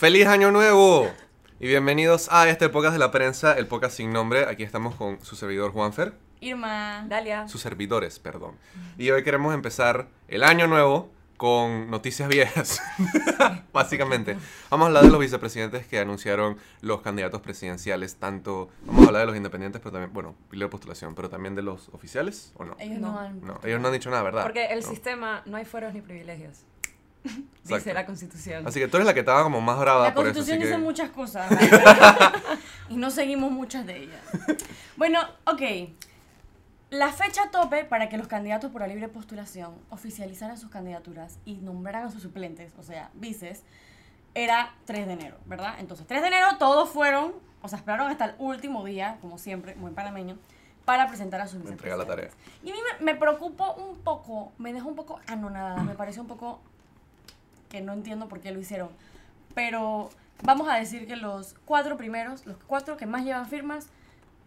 ¡Feliz Año Nuevo! Y bienvenidos a este podcast de la prensa, el podcast sin nombre. Aquí estamos con su servidor Juanfer, Irma. Dalia. sus servidores, perdón. Y hoy queremos empezar el año nuevo con noticias viejas, básicamente. Vamos a hablar de los vicepresidentes que anunciaron los candidatos presidenciales, tanto, vamos a hablar de los independientes, pero también, bueno, libre postulación, pero también de los oficiales, ¿o no? Ellos no, No. han. No, ellos no han dicho nada, ¿verdad? Porque el No. sistema no hay fueros ni privilegios. Exacto. Dice la constitución. Así que tú eres la que estaba como más brava La por eso, constitución que... dice muchas cosas. y no seguimos muchas de ellas. Bueno, ok. La fecha tope para que los candidatos por la libre postulación oficializaran sus candidaturas y nombraran a sus suplentes, o sea, vices, era 3 de enero, ¿verdad? Entonces, 3 de enero todos fueron, o sea, esperaron hasta el último día, como siempre, muy panameño, para presentar a sus entrega la tarea. vicepresidentes. Y a mí me, me preocupó un poco, me dejó un poco anonadada, me pareció un poco que no entiendo por qué lo hicieron. Pero vamos a decir que los cuatro primeros, los cuatro que más llevan firmas,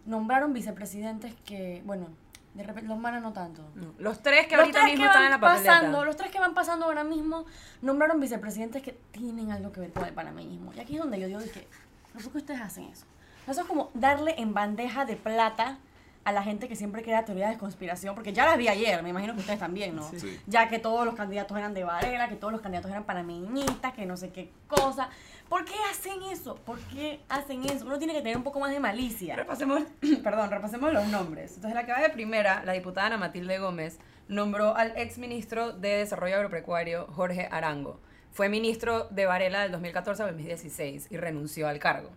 nombraron vicepresidentes que, bueno, de repente los manos no tanto. No, Los tres que Los ahorita tres mismo que están en la papeleta. pasando, los tres que van pasando ahora mismo, nombraron vicepresidentes que tienen algo que ver con el panameñismo. Y aquí es donde yo digo, dije, ¿por qué ustedes hacen eso? Eso es como darle en bandeja de plata a la gente que siempre crea teorías de conspiración, porque ya las vi ayer, me imagino que ustedes también, ¿no? Sí. Ya que todos los candidatos eran de Varela, que todos los candidatos eran panameñistas, que no sé qué cosa. ¿Por qué hacen eso? ¿Por qué hacen eso? Uno tiene que tener un poco más de malicia. Repasemos, perdón, repasemos los nombres. Entonces, la que va de primera, la diputada Ana Matilde Gómez, nombró al ex ministro de Desarrollo Agropecuario, Jorge Arango. Fue ministro de Varela del 2014 al 2016 y renunció al cargo.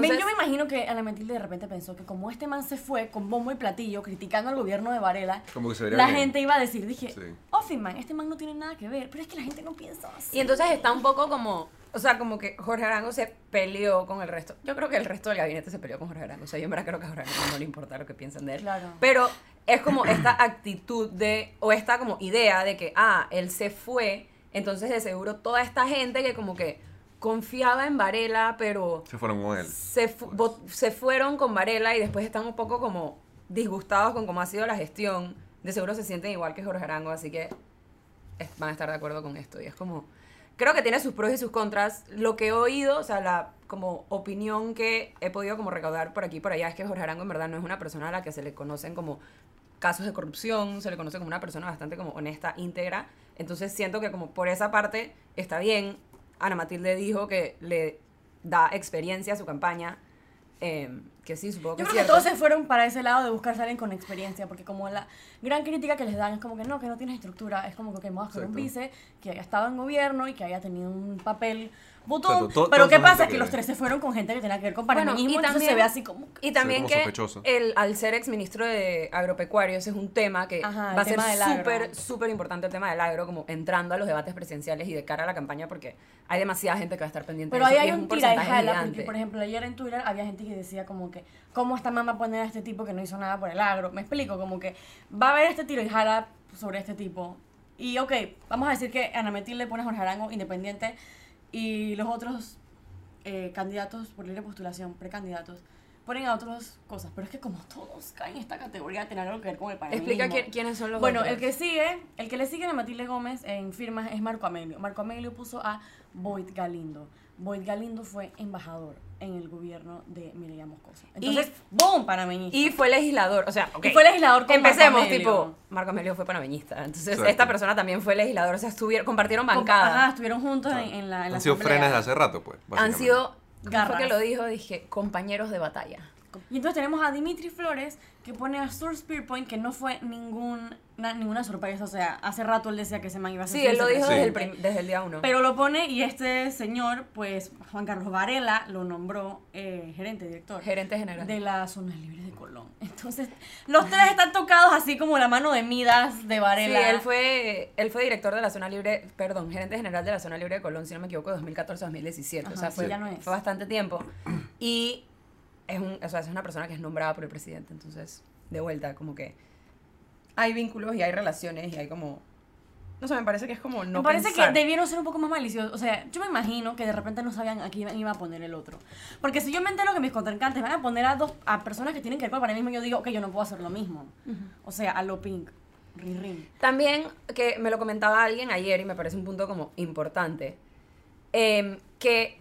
Me- Entonces, yo me imagino que Ana Matilde de repente pensó que como este man se fue con bombo y platillo criticando al gobierno de Varela, Como que se vería la bien. gente iba a decir, dije, Sí. Ofi man, este man no tiene nada que ver, pero es que la gente no piensa así. Y entonces está un poco como, o sea, como que Jorge Arango se peleó con el resto. Yo creo que el resto del gabinete se peleó con Jorge Arango. O sea, yo en verdad creo que a Jorge Arango no le importa lo que piensan de él. Claro. Pero es como esta actitud de, o esta como idea de que, ah, él se fue, entonces de seguro toda esta gente que como que confiaba en Varela, pero Se fueron con él. se, fu- vo- se fueron con Varela y después están un poco como disgustados con cómo ha sido la gestión. De seguro se sienten igual que Jorge Arango, así que van a estar de acuerdo con esto. Y es como, creo que tiene sus pros y sus contras. Lo que he oído, o sea, la como opinión que he podido como recaudar por aquí y por allá es que Jorge Arango en verdad no es una persona a la que se le conocen como casos de corrupción, se le conoce como una persona bastante como honesta, íntegra. Entonces siento que como por esa parte está bien. Ana Matilde dijo que le da experiencia a su campaña. eh, que sí, supongo que Yo creo que todos se fueron para ese lado de buscar a alguien con experiencia, porque como la gran crítica que les dan es como que no, que no tienes estructura, es como que ok, vamos con un vice que haya estado en gobierno y que haya tenido un papel botón, Exacto, to- pero ¿qué pasa? Que que- los tres se fueron con gente que tenía que ver con Bueno, panameñismo, y entonces también- se ve así como... Y también como que el, al ser ex ministro de agropecuario, ese es un tema que Ajá, va a ser súper, súper importante el tema del agro, como entrando a los debates presidenciales y de cara a la campaña, porque hay demasiada gente que va a estar pendiente Pero de ahí eso. y hay es un tira y jala, porque por ejemplo ayer en Twitter había gente que decía como que, ¿cómo esta mamá poner a este tipo que no hizo nada por el agro? Me explico, como que va a haber este tiro y jala sobre este tipo. Y ok, vamos a decir que Ana Metil le pone a Jorge Arango independiente y los otros eh, candidatos por libre postulación, precandidatos, ponen a otras cosas. Pero es que como todos caen en esta categoría de tener algo que ver con el panameñismo. Explica quién- quiénes son los Bueno, otros. el que sigue, el que le sigue a Matilde Gómez en firmas es Marco Amelio. Marco Amelio puso a Boyd Galindo. Boyd Galindo fue embajador en el gobierno de Mireya Moscoso. Entonces, ¡boom! Panameñista. Y fue legislador, o sea, ok. Y fue legislador con Empecemos, Marco tipo, Marco Amelio fue panameñista. Entonces, Exacto. esta persona también fue legislador, o sea, estuvieron, compartieron Com- bancada. Ajá, estuvieron juntos en, en la, en la Han sido asamblea. frenes de hace rato, pues. Han sido, ¿cómo Garras. que lo dijo? Dije, compañeros de batalla. Y entonces tenemos a Dimitri Flores que pone a Sur Spearpoint que no fue ningún, na- ninguna sorpresa. O sea, hace rato él decía que ese man iba a ser Sí, él lo dijo desde el, desde el día uno. Pero lo pone y este señor, pues Juan Carlos Varela, lo nombró eh, gerente, director. Gerente general. de la zona libre de Colón. Entonces, los tres están tocados así como la mano de Midas de Sí, Varela. él fue, él fue director de la zona libre, perdón, gerente general de la zona libre de Colón, si no me equivoco, 2014-2017. o sea, sí, fue, ya no es. fue bastante tiempo. Y es, un, o sea, es una persona que es nombrada por el presidente. Entonces, de vuelta, como que hay vínculos y hay relaciones y hay como... No sé, me parece que es como no me parece pensar. que debieron ser un poco más maliciosos. O sea, yo me imagino que de repente no sabían a quién iba a poner el otro. Porque si yo me entero que mis contrincantes van a poner a dos a personas que tienen que ver con el mismo, yo digo, ok, yo no puedo hacer lo mismo. O sea, a lo pink. Rin, rin. También, que me lo comentaba alguien ayer y me parece un punto como importante, em, que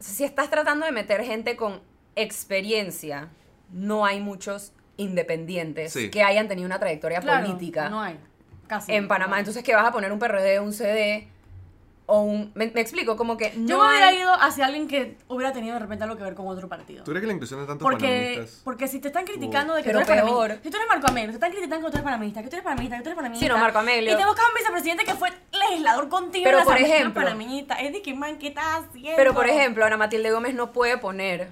si estás tratando de meter gente con experiencia, no hay muchos independientes Sí. que hayan tenido una trayectoria Claro, política No hay. Casi. en Panamá. Entonces, ¿qué vas a poner un PRD, un CD o un... Me, me explico, como que no Yo me hubiera hay- ido hacia alguien que hubiera tenido de repente algo que ver con otro partido. ¿Tú crees que la inclusión de tantos Porque, porque si te están criticando de que Pero tú eres peor. si tú eres Marco Amelio, te están criticando que tú eres panameñista, que tú eres panameñista, que tú eres panameñista. Sí, no, Marco Amelio. Y te buscas un vicepresidente que fue legislador contigo Pero, en la por ejemplo- panameñista. Es de que, man, ¿qué estás haciendo? Pero, por ejemplo, Ana Matilde Gómez no puede poner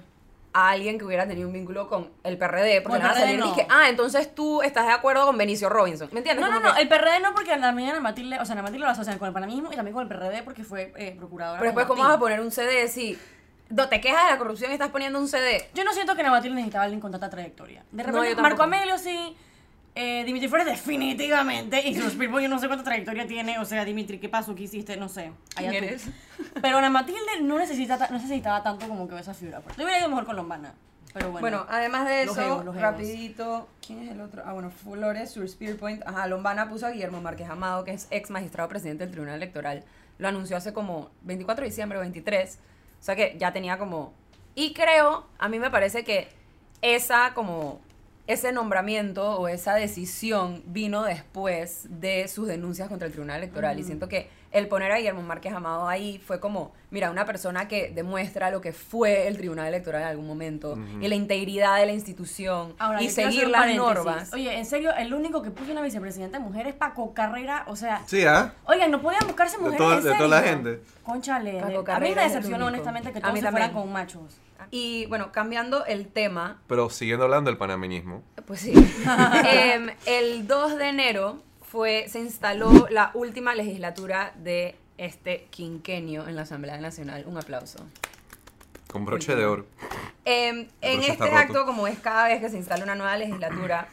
a alguien que hubiera tenido un vínculo con el PRD, porque le van a y no. que, ah, entonces tú estás de acuerdo con Benicio Robinson. ¿Me entiendes? No, no, Como no, el PRD no, porque también Ana Matilde, o sea, Ana Matilde lo asocian con el panameñismo y también con el PRD porque fue eh, procuradora. Pero después, ¿cómo vas a poner un CD si no te quejas de la corrupción y estás poniendo un CD? Yo no siento que Ana Matilde necesitaba alguien con tanta trayectoria. De No, repente. Marco Amelio sí. Eh, Dimitri Flores definitivamente. Y sus Pirpo yo no sé cuánta trayectoria tiene. O sea, Dimitri, ¿qué pasó? ¿Qué hiciste? No sé. Allá ¿Quién eres? Pero Ana Matilde no, necesita, no necesitaba tanto como que esa figura. Yo hubiera ido mejor con Lombana. Pero bueno. Bueno, además de Los eso, egos, los egos. rapidito, ¿quién es el otro? Ah, bueno, Flores, sur Spear Point. Ajá, Lombana puso a Guillermo Márquez Amado, que es ex magistrado presidente del Tribunal Electoral. Lo anunció hace como 24 de diciembre o 23. O sea que ya tenía como... Y creo, a mí me parece que esa como... Ese nombramiento o esa decisión vino después de sus denuncias contra el Tribunal Electoral. Y siento que el poner a Guillermo Márquez Amado ahí fue como, mira, una persona que demuestra lo que fue el Tribunal Electoral en algún momento y la integridad de la institución Ahora, y seguir las normas. Oye, en serio, el único que puso una vicepresidenta mujer es Paco Carrera. O sea, Sí, ¿ah? oigan, no podían buscarse mujeres en de toda la gente. Conchale. Paco de- a mí me decepcionó honestamente que A todos mí se fueran con machos. Y bueno, cambiando el tema, Pero siguiendo hablando del panameñismo. pues sí. Em, el 2 de enero fue, se instaló la última legislatura de este quinquenio en la Asamblea Nacional. Un aplauso. Con broche de oro. Em, en este roto. acto, como es cada vez que se instala una nueva legislatura,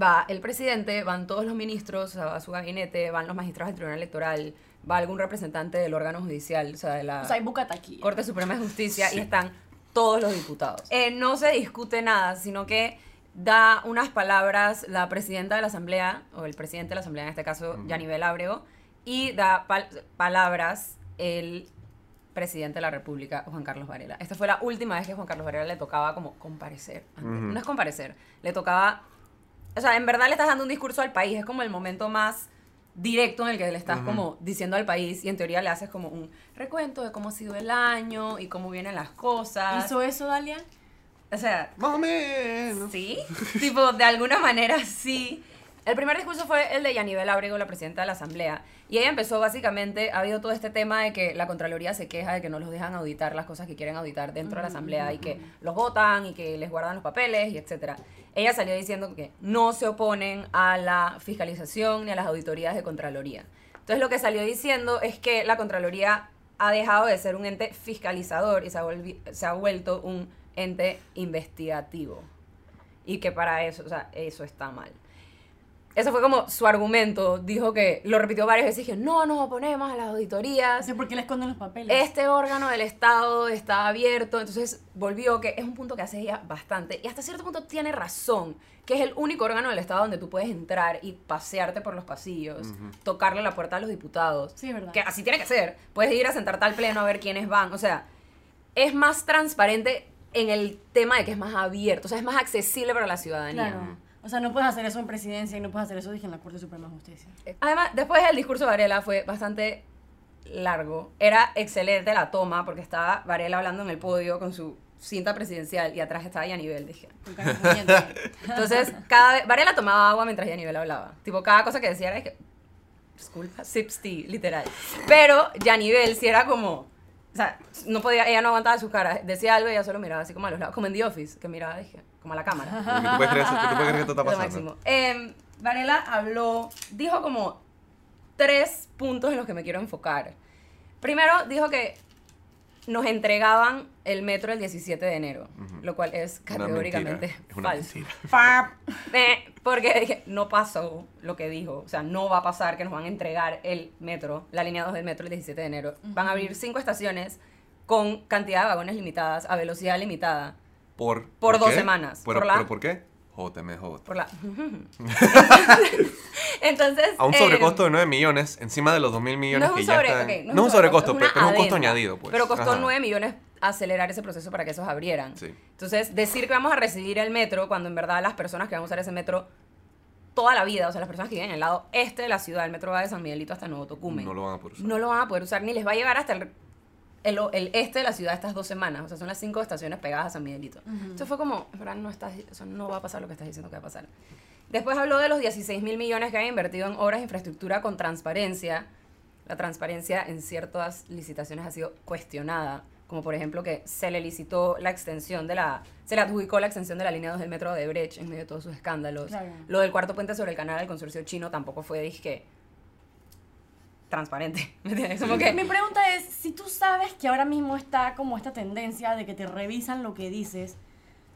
va el presidente, van todos los ministros, o sea, va su gabinete, van los magistrados del Tribunal Electoral, va algún representante del órgano judicial, o sea, de la O sea, hay bucata aquí. Corte Suprema de Justicia y están todos los diputados. Eh, no se discute nada, sino que da unas palabras la presidenta de la Asamblea, o el presidente de la Asamblea, en este caso, Yanivel Ábrego, y da pal- palabras el presidente de la República, Juan Carlos Varela. Esta fue la última vez que Juan Carlos Varela le tocaba como comparecer. No es comparecer, le tocaba... O sea, en verdad le estás dando un discurso al país, es como el momento más directo en el que le estás como diciendo al país y en teoría le haces como un recuento de cómo ha sido el año y cómo vienen las cosas. ¿Hizo eso, Dalia? O sea, Más o menos. sí, tipo, de alguna manera sí. El primer discurso fue el de Yanivel Ábrego, la presidenta de la Asamblea, y ella empezó básicamente, ha habido todo este tema de que la Contraloría se queja de que no los dejan auditar las cosas que quieren auditar dentro de la Asamblea y que los votan y que les guardan los papeles y etcétera. Ella salió diciendo que no se oponen a la fiscalización ni a las auditorías de Contraloría. Entonces lo que salió diciendo es que la Contraloría ha dejado de ser un ente fiscalizador y se ha, se ha vuelto un ente investigativo. Y que para eso, o sea, eso está mal. Ese fue como su argumento. Dijo que lo repitió varias veces y dije, no nos oponemos a las auditorías. No sé por qué le esconden los papeles. Este órgano del Estado está abierto, entonces volvió que es un punto que hace ella bastante y hasta cierto punto tiene razón, que es el único órgano del Estado donde tú puedes entrar y pasearte por los pasillos, tocarle la puerta a los diputados. Sí, verdad. Que así tiene que ser. Puedes ir a sentarte al pleno a ver quiénes van. O sea, es más transparente en el tema de que es más abierto, o sea, es más accesible para la ciudadanía. Claro. O sea, no puedes hacer eso en presidencia y no puedes hacer eso, dije, en la Corte Suprema de Justicia. Además, después el discurso de Varela fue bastante largo. Era excelente la toma porque estaba Varela hablando en el podio con su cinta presidencial y atrás estaba Yanivel, dije. Entonces, cada vez, Varela tomaba agua mientras Yanivel hablaba. Tipo, cada cosa que decía era que, disculpa, sips tea, literal. Pero Yanivel sí era como, o sea, no podía, ella no aguantaba su cara. Decía algo y ella solo miraba así como a los lados, como en The Office, que miraba, dije, como a la cámara. ¿Qué tú puedes creer, qué tú puedes creer que esto está Lo pasando? máximo. Em, Varela habló, dijo como tres puntos en los que me quiero enfocar. Primero, dijo que nos entregaban el metro el 17 de enero, lo cual es Una categóricamente mentira. Es una falso. mentira. Eh, porque dije, no pasó lo que dijo. O sea, no va a pasar que nos van a entregar el metro, la línea 2 del metro el 17 de enero. Van a abrir cinco estaciones con cantidad de vagones limitadas, a velocidad limitada. Por, Por dos qué? semanas, ¿Pero, por la- ¿pero por qué? JMJ. Por la... Entonces... A un eh, sobrecosto de 9 millones, encima de los 2 mil millones no que ya están. no es un sobrecosto, es pero, es un costo añadido, pues. Pero costó Ajá. 9 millones acelerar ese proceso para que esos abrieran. Sí. Entonces, decir que vamos a recibir el metro cuando en verdad las personas que van a usar ese metro toda la vida, o sea, las personas que viven en el lado este de la ciudad, el metro va de San Miguelito hasta Nuevo Tocumen. No lo van a poder usar. No lo van a poder usar ni les va a llegar hasta el, el, el este de la ciudad estas dos semanas. O sea, son las cinco estaciones pegadas a San Miguelito. Entonces fue como, verdad, no, estás, o sea, no va a pasar lo que estás diciendo que va a pasar. Después habló de los 16 mil millones que han invertido en obras de infraestructura con transparencia. La transparencia en ciertas licitaciones ha sido cuestionada, como por ejemplo que se le licitó la extensión de la, se le adjudicó la extensión de la línea 2 del metro de Brecht en medio de todos sus escándalos. Claro. Lo del cuarto puente sobre el canal del consorcio chino tampoco fue, dije, transparente. ¿Me entiendes? Como que Mi pregunta es, si tú sabes que ahora mismo está como esta tendencia de que te revisan lo que dices,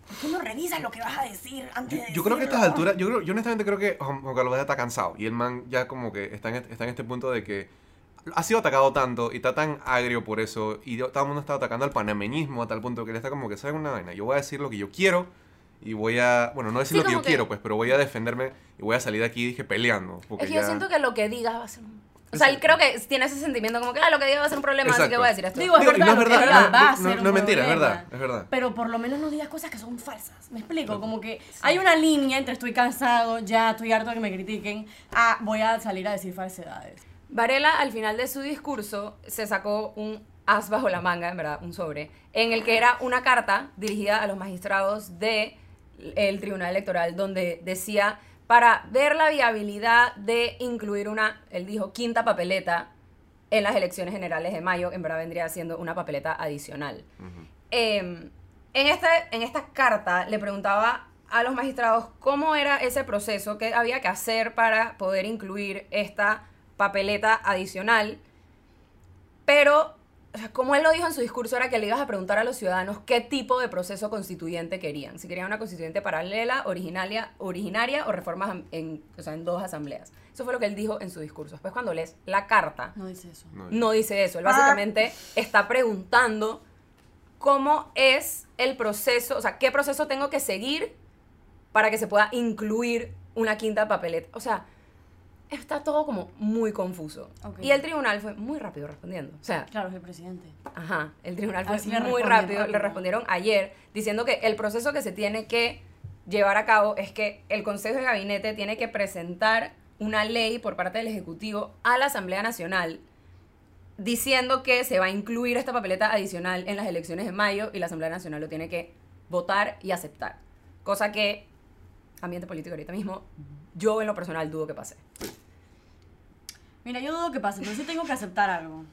¿por qué no revisas lo que vas a decir antes de Yo creo que a estas alturas, yo, creo, yo honestamente creo que Juan Carlos está cansado y el man ya como que está en, este- está en este punto de que ha sido atacado tanto y está tan agrio por eso y todo el mundo está atacando al panameñismo a tal punto que él está como que sabe una vaina, yo voy a decir lo que yo quiero y voy a, bueno, no decir Sí, lo que yo que- quiero pues, pero voy a defenderme y voy a salir de aquí dije peleando. Porque Es que yo ya- siento que lo que digas va a ser un... O sea, él creo que tiene ese sentimiento como que, ah, lo que diga va a ser un problema, así que voy a decir esto. Digo, es Digo, y no verdad, es lo que verdad, diga no- va a no- ser no un es mentira, es problema. verdad, es verdad. Pero por lo menos no digas cosas que son falsas. ¿Me explico? Como que hay una línea entre estoy cansado, ya estoy harto de que me critiquen, a voy a salir a decir falsedades. Varela, al final de su discurso, se sacó un as bajo la manga, en verdad, un sobre, en el que era una carta dirigida a los magistrados del Tribunal Electoral, donde decía, para ver la viabilidad de incluir una, él dijo, quinta papeleta en las elecciones generales de mayo, en verdad vendría siendo una papeleta adicional. Eh, en, este, en esta carta le preguntaba a los magistrados cómo era ese proceso, qué había que hacer para poder incluir esta papeleta adicional. Pero, o sea, como él lo dijo en su discurso, era que le ibas a preguntar a los ciudadanos qué tipo de proceso constituyente querían. Si querían una constituyente paralela, originaria, originaria o reformas en, o sea, en dos asambleas. Eso fue lo que él dijo en su discurso. Después, cuando lees la carta, No dice eso. No, no dice eso. Él básicamente está preguntando cómo es el proceso, o sea, qué proceso tengo que seguir para que se pueda incluir una quinta papeleta. O sea, está todo como muy confuso. Y el tribunal fue muy rápido respondiendo. O sea, Claro, es el presidente. Ajá, el tribunal fue Así muy rápido. Le respondieron ayer diciendo que el proceso que se tiene que llevar a cabo es que el Consejo de Gabinete tiene que presentar una ley por parte del Ejecutivo a la Asamblea Nacional diciendo que se va a incluir esta papeleta adicional en las elecciones de mayo y la Asamblea Nacional lo tiene que votar y aceptar. Cosa que, ambiente político ahorita mismo, yo en lo personal dudo que pase. Mira, yo dudo que pase, pero sí tengo que aceptar algo.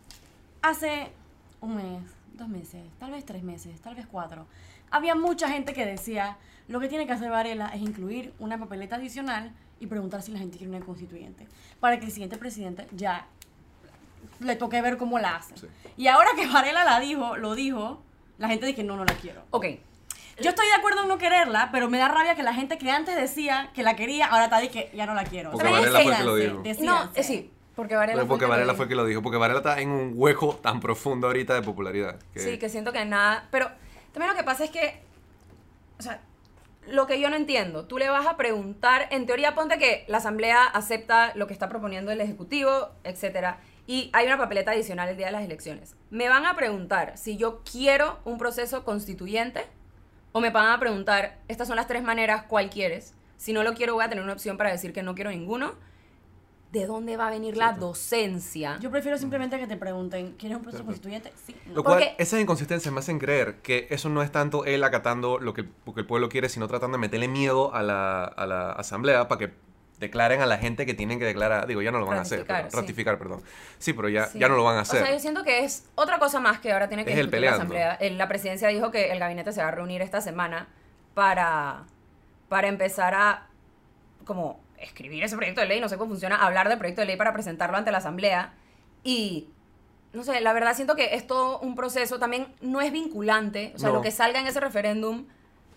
Hace un mes, dos meses, tal vez tres meses, tal vez cuatro, había mucha gente que decía, lo que tiene que hacer Varela es incluir una papeleta adicional y preguntar si la gente quiere una constituyente, para que el siguiente presidente ya le toque ver cómo la hace. Sí. Y ahora que Varela la dijo, lo dijo, la gente dice, no, no la quiero. Ok, Yo estoy de acuerdo en no quererla, pero me da rabia que la gente que antes decía que la quería, ahora está de que ya no la quiero. Porque Varela fue el que lo dijo. no, eh, sí, porque Varela Pero fue el porque que lo Varela dijo. fue el que lo dijo, porque Varela está en un hueco tan profundo ahorita de popularidad. que- Sí, que siento que nada. Pero también lo que pasa es que. O sea, lo que yo no entiendo, tú le vas a preguntar. En teoría, ponte que la Asamblea acepta lo que está proponiendo el Ejecutivo, etcétera. Y hay una papeleta adicional el día de las elecciones. Me van a preguntar si yo quiero un proceso constituyente o me van a preguntar, estas son las tres maneras, ¿cuál quieres? Si no lo quiero, voy a tener una opción para decir que no quiero ninguno. ¿De dónde va a venir la docencia? Yo prefiero simplemente que te pregunten, ¿quieres un proceso Cierto. constituyente? Sí. no. Lo cual, Porque- esas inconsistencias me hacen creer que eso no es tanto él acatando lo que, lo que el pueblo quiere, sino tratando de meterle miedo a la, a la asamblea para que declaren a la gente que tienen que declarar. Digo, ya no lo van a hacer. Ratificar, pero- sí. ratificar, perdón. Sí, pero ya, Sí. ya no lo van a hacer. O sea, yo siento que es otra cosa más que ahora tiene que Es el la. Asamblea. El- La presidencia dijo que el gabinete se va a reunir esta semana para, para empezar a como escribir ese proyecto de ley, no sé cómo funciona, hablar del proyecto de ley para presentarlo ante la Asamblea. Y, no sé, la verdad siento que es todo un proceso, también no es vinculante, o sea, No. lo que salga en ese referéndum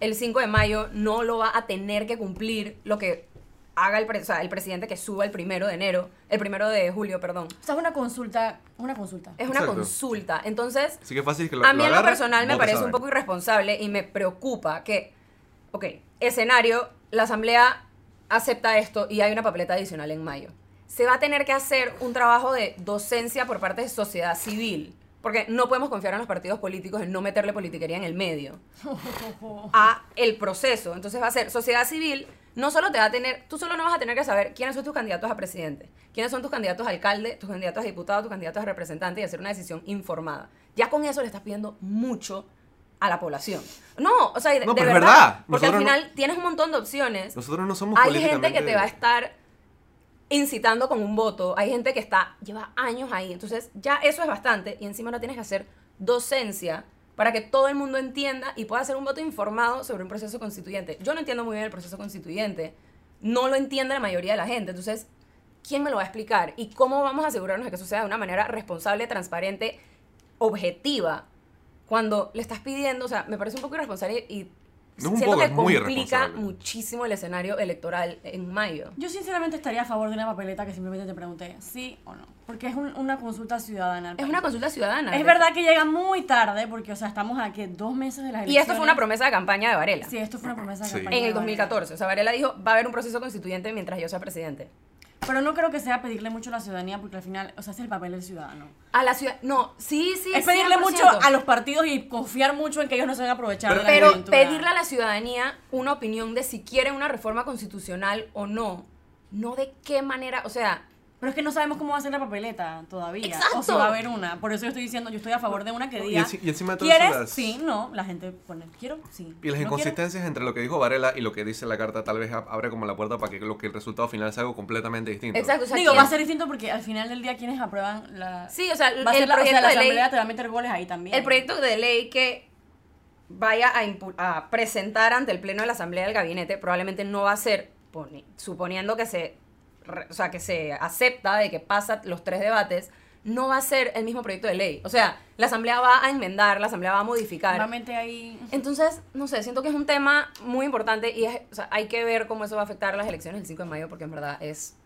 el 5 de mayo no lo va a tener que cumplir lo que haga el, pre- o sea, el presidente que suba el primero de enero, el primero de julio, perdón. O sea, es una consulta, una consulta. Es una Exacto. consulta. Entonces, Así que es fácil que lo a mí lo en lo personal me parece un poco irresponsable y me preocupa que, ok, escenario, la asamblea acepta esto y hay una papeleta adicional en mayo. Se va a tener que hacer un trabajo de docencia por parte de sociedad civil, porque no podemos confiar en los partidos políticos en no meterle politiquería en el medio a el proceso. Entonces va a ser sociedad civil, no solo te va a tener, tú solo no vas a tener que saber quiénes son tus candidatos a presidente, quiénes son tus candidatos a alcalde, tus candidatos a diputado, tus candidatos a representante y hacer una decisión informada. Ya con eso le estás pidiendo mucho a la población. No, o sea, de, No, verdad, verdad. porque al no- final tienes un montón de opciones. Nosotros no somos Hay gente que te va a estar incitando con un voto, hay gente que está lleva años ahí, entonces ya eso es bastante y encima no tienes que hacer docencia para que todo el mundo entienda y pueda hacer un voto informado sobre un proceso constituyente. Yo no entiendo muy bien el proceso constituyente, no lo entiende la mayoría de la gente, entonces ¿quién me lo va a explicar? ¿Y cómo vamos a asegurarnos de que eso sea de una manera responsable, transparente, objetiva? Cuando le estás pidiendo, o sea, me parece un poco irresponsable y No es un poco, que es muy complica muchísimo el escenario electoral en mayo. Yo sinceramente estaría a favor de una papeleta que simplemente te pregunte sí o no. Porque es un- una consulta ciudadana. Es una consulta ciudadana. Es verdad que llega muy tarde porque, o sea, estamos a que dos meses de las Y elecciones. esto fue una promesa de campaña de Varela. Sí, esto fue una promesa de Sí. campaña En de el Varela. 2014. O sea, Varela dijo, va a haber un proceso constituyente mientras yo sea presidente. Pero no creo que sea pedirle mucho a la ciudadanía porque al final, o sea, es el papel del ciudadano. A la ciudad... No, sí, sí. es pedirle 100%. mucho a los partidos y confiar mucho en que ellos no se van a aprovechar de la Pero coyuntura. pedirle a la ciudadanía una opinión de si quieren una reforma constitucional o no. No de qué manera, o sea... Pero es que no sabemos cómo va a ser la papeleta todavía. Exacto. O si va a haber una. Por eso yo estoy diciendo, yo estoy a favor de una que diga. y encima de todo ¿Quieres? las- Sí, no. La gente pone, quiero, sí. Y las ¿No quieres? inconsistencias entre lo que dijo Varela y lo que dice la carta tal vez ab- abre como la puerta para que, lo que el resultado final sea algo completamente distinto. Exacto, o sea, Digo, ¿quién- va a ser distinto porque al final del día quienes aprueban la... Sí, o sea, va a el ser la, o sea, proyecto la de ley... asamblea te va a meter goles ahí también. El proyecto de ley que vaya a, a presentar ante el Pleno de la Asamblea del Gabinete probablemente no va a ser, poni- suponiendo que se, re- o sea, que se acepta de que pasa los tres debates, no va a ser el mismo proyecto de ley. O sea, la Asamblea va a enmendar, la Asamblea va a modificar. Ahí... Entonces, no sé, siento que es un tema muy importante y es, o sea, hay que ver cómo eso va a afectar las elecciones del 5 de mayo porque en verdad es,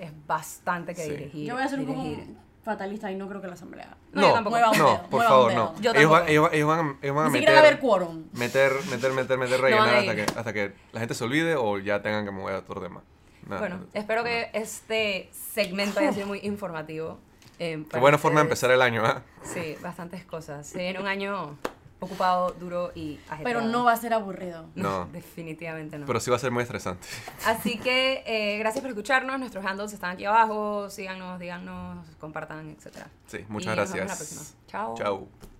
es bastante que Sí. dirigir. Yo voy a ser un poco dirigir. fatalista y no creo que la asamblea... No, yo No, tampoco. Mueva un no, dedo, por favor, no. Yo Ellos, van, tampoco. ellos, van- ellos van a, ellos van a Ni a haber meter, quórum. meter, meter, meter, meter, No rellenar a hasta que, hasta que la gente se olvide o ya tengan que mover a otro tema. Nada, Bueno, no. espero que este segmento haya sido muy informativo. eh, Qué buena forma de empezar el año, ¿ah? Sí, bastantes cosas. Se viene un año ocupado, duro y ajetreado. Pero no va a ser aburrido. No. Definitivamente no. Pero sí va a ser muy estresante. Así que eh, gracias por escucharnos. Nuestros handles están aquí abajo. Síganos, díganos, compartan, etc. Sí, muchas Y nos vemos la gracias. próxima. Chao. Chao.